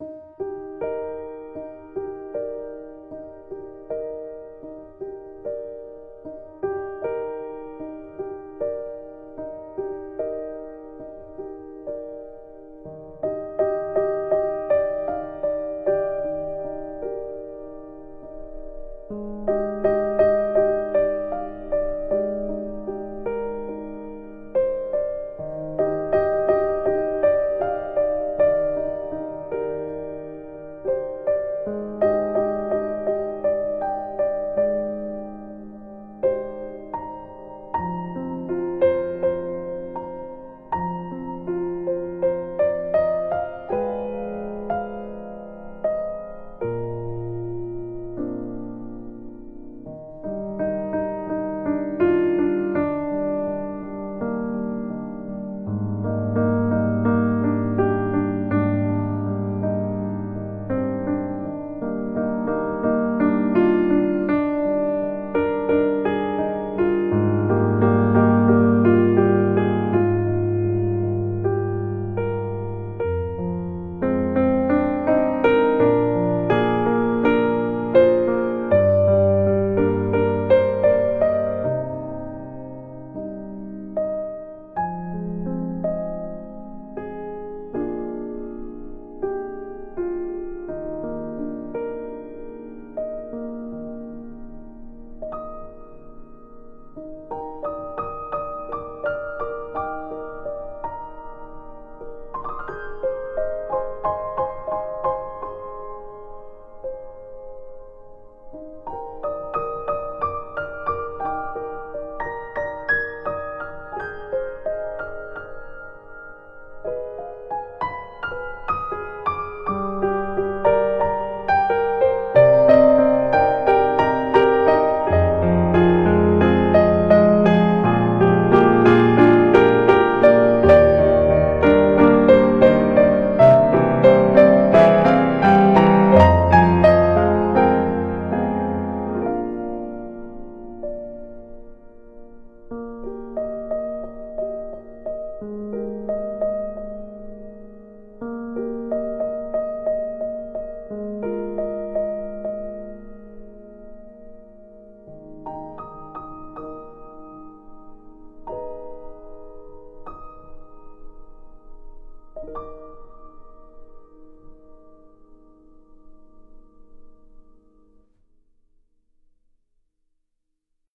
あ!